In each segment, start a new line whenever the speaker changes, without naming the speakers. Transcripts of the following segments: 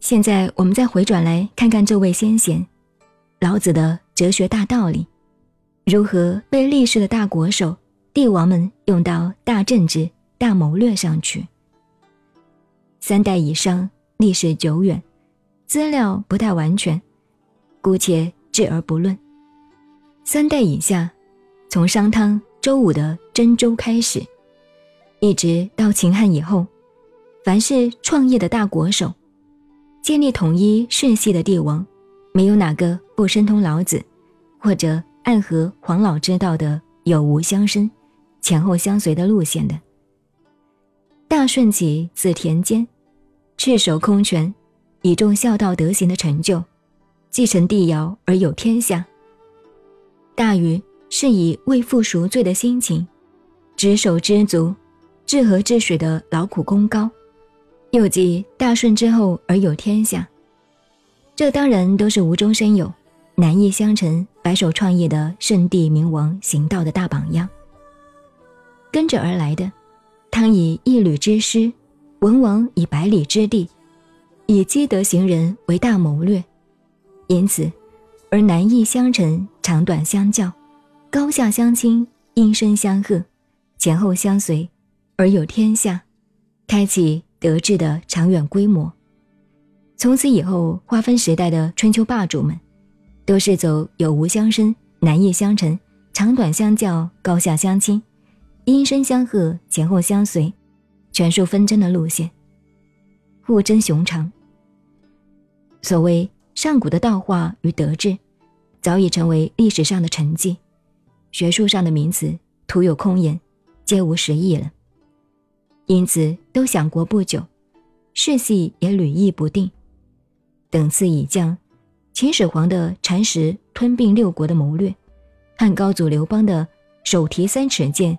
现在我们再回转来看看这位先贤，老子的哲学大道理，如何被历史的大国手、帝王们用到大政治、大谋略上去。三代以上，历史久远，资料不太完全，姑且置而不论。三代以下，从商汤、周武的真周开始，一直到秦汉以后，凡是创业的大国手。建立统一世系的帝王，没有哪个不深通老子，或者暗合黄老之道的有无相生、前后相随的路线的。大顺起自田间，赤手空拳，以重孝道德行的成就，继承帝尧而有天下。大禹是以为父赎罪的心情，执手知足、治河治水的劳苦功高。又继大顺之后而有天下，这当然都是无中生有、难易相成、白手创业的圣帝明王行道的大榜样。跟着而来的，汤以一吕之师，文王以百里之地，以积德行人为大谋略，因此而难易相成、长短相较、高下相倾、音声相和、前后相随，而有天下，开启。德治的长远规模，从此以后划分时代的春秋霸主们，都是走有无相生、难易相成、长短相较、高下相倾、音声相和、前后相随、权术纷争的路线，互争雄长。所谓上古的道化与德治，早已成为历史上的沉寂，学术上的名词徒有空言，皆无实意了。因此，都享国不久，世系也屡易不定。等次已降，秦始皇的蚕食吞并六国的谋略，汉高祖刘邦的手提三尺剑，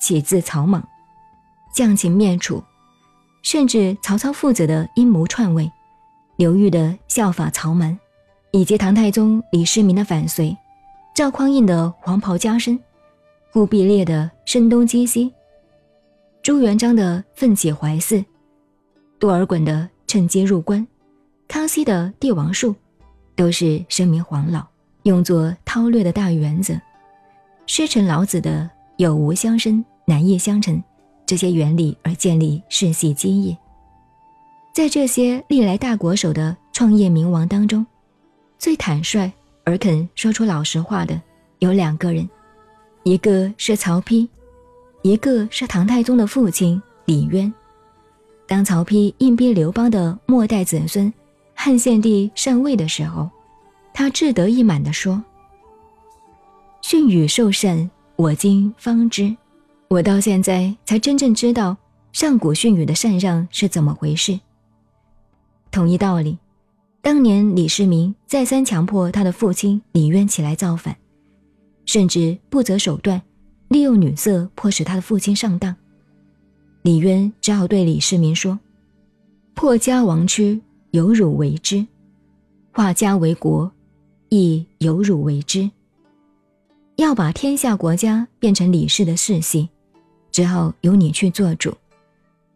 起自草莽，降秦灭楚，甚至曹操父子的阴谋篡位，刘裕的效法曹瞒，以及唐太宗李世民的反隋，赵匡胤的黄袍加身，忽必烈的声东击西。朱元璋的奋起怀寺，多尔衮的趁机入关，康熙的帝王术，都是声名黄老，用作韬略的大原则。师承老子的有无相生、难易相成这些原理而建立世系基业。在这些历来大国手的创业名王当中，最坦率而肯说出老实话的有两个人，一个是曹丕。一个是唐太宗的父亲李渊，当曹丕硬逼刘邦的末代子孙汉献帝禅位的时候，他志得意满地说：“训与受禅，我今方知。我到现在才真正知道上古训语的禅让是怎么回事。”同一道理，当年李世民再三强迫他的父亲李渊起来造反，甚至不择手段。利用女色迫使他的父亲上当，李渊只好对李世民说：“破家亡躯，有辱为之；化家为国，亦有辱为之。要把天下国家变成李氏的世系，只好由你去做主；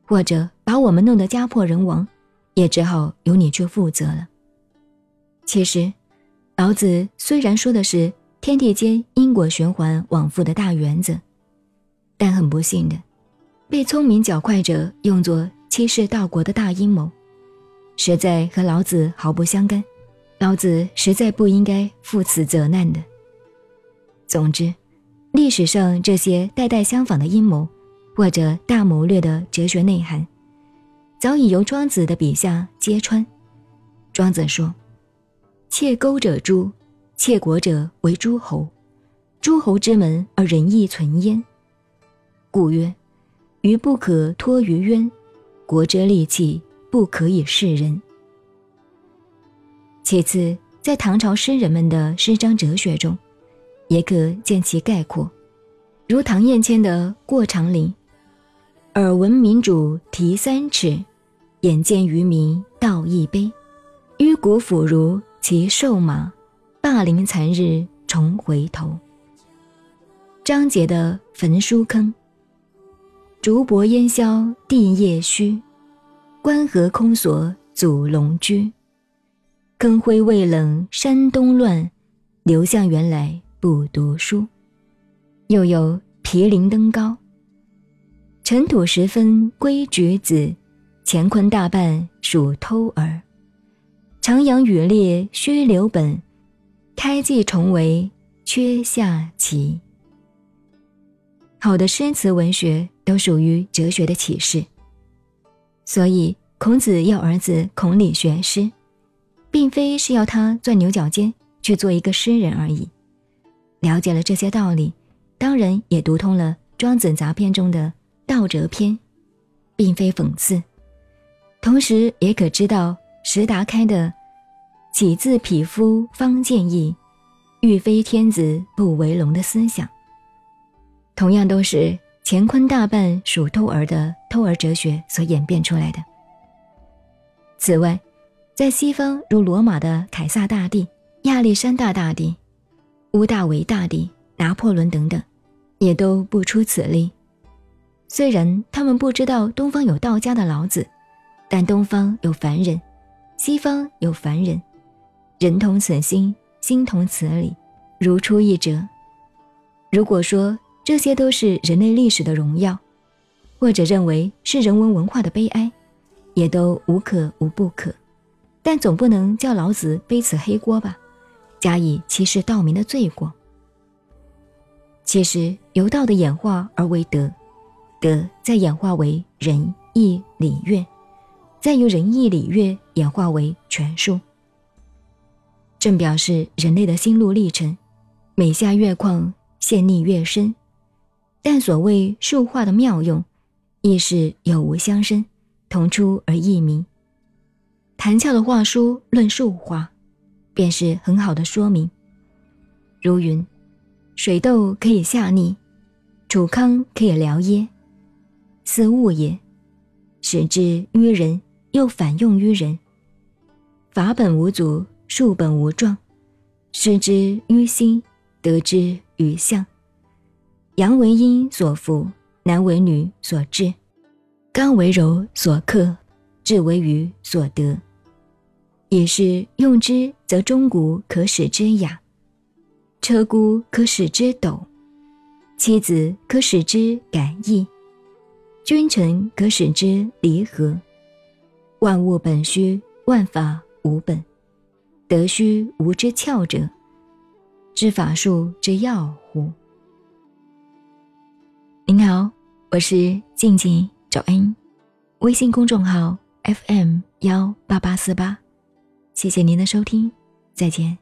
或者把我们弄得家破人亡，也只好由你去负责了。”其实，老子虽然说的是。天地间因果循环往复的大原则，但很不幸的，被聪明较快者用作欺世盗国的大阴谋，实在和老子毫不相干。老子实在不应该负此责难的。总之，历史上这些代代相仿的阴谋，或者大谋略的哲学内涵，早已由庄子的笔下揭穿。庄子说：“窃钩者诛。”窃国者为诸侯，诸侯之门而仁义存焉。故曰：鱼不可脱于渊，国之利器不可以示人。其次，在唐朝诗人们的诗章哲学中，也可见其概括，如唐彦谦的《过长陵》：“耳闻民主提三尺，眼见愚民道一杯。迂骨腐如其瘦马。”霸凌残日重回头。张杰的焚书坑。竹帛烟消地夜虚，关河空锁祖龙居。坑灰未冷山东乱，刘向原来不读书。又有毗陵登高，尘土十分归举子，乾坤大半属偷儿。长阳雨烈须留本，开季重围缺下棋。好的诗词文学都属于哲学的启示，所以孔子要儿子孔鲤学诗，并非是要他钻牛角尖去做一个诗人而已。了解了这些道理。当然也读通了《庄子杂篇》中的《道哲篇》，并非讽刺，同时也可知道石达开的“己自匹夫方见义，欲非天子不为龙”的思想。同样都是乾坤大半属偷儿的偷儿哲学所演变出来的。此外，在西方如罗马的凯撒大帝、亚历山大大帝、屋大维大帝。拿破仑等等，也都不出此例。虽然他们不知道东方有道家的老子，但东方有凡人，西方有凡人，人同此心，心同此理，如出一辙。如果说这些都是人类历史的荣耀，或者认为是人文文化的悲哀，也都无可无不可。但总不能叫老子背此黑锅吧，加以歧视道民的罪过。其实由道的演化而为德，德再演化为仁义礼乐，再由仁义礼乐演化为权术。正表示人类的心路历程，每下越旷，陷溺越深。但所谓术化的妙用，亦是有无相生，同出而异名。谭翘的话书论术化，便是很好的说明。如云。水痘可以下逆，楚康可以疗噎，斯物也。使之于人，又反用于人。法本无足，树本无状，失之于心，得之于相。阳为阴所伏，男为女所制，刚为柔所克，智为愚所得。也是用之，则钟鼓可使之雅。车孤可使之斗，妻子可使之改易，君臣可使之离合。万物本虚，万法无本，得须无之窍者，知法术之要乎？您好，我是静静找恩，微信公众号 FM 幺八八四八，谢谢您的收听，再见。